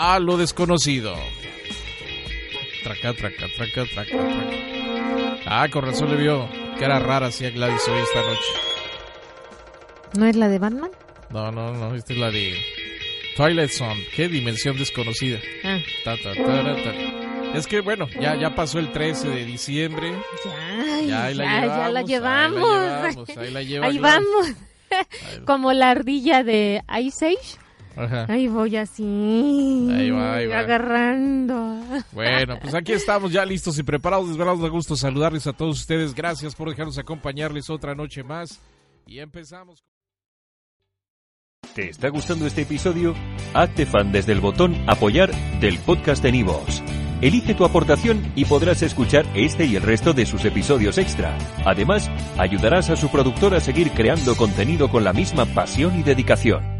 a lo desconocido. Traca, traca, traca, traca, traca. Ah, con razón le vio era rara a Gladys hoy esta noche. ¿No es la de Batman? No, no, no, esta es la de Twilight Zone. Qué dimensión desconocida. Ah. Es que bueno, ya, ya pasó el 13 de diciembre. Ya, ya, la, llevamos, ya la llevamos. Ahí, la llevamos. ahí vamos. Como la ardilla de Ice Age. Ahí voy así. Ahí va, ahí va. Agarrando. Bueno, pues aquí estamos ya listos y preparados. Desvelados de gusto saludarles a todos ustedes. Gracias por dejarnos acompañarles otra noche más. Y empezamos. ¿Te está gustando este episodio? Hazte fan desde el botón Apoyar del podcast de Nivos. Elige tu aportación y podrás escuchar este y el resto de sus episodios extra. Además, ayudarás a su productor a seguir creando contenido con la misma pasión y dedicación.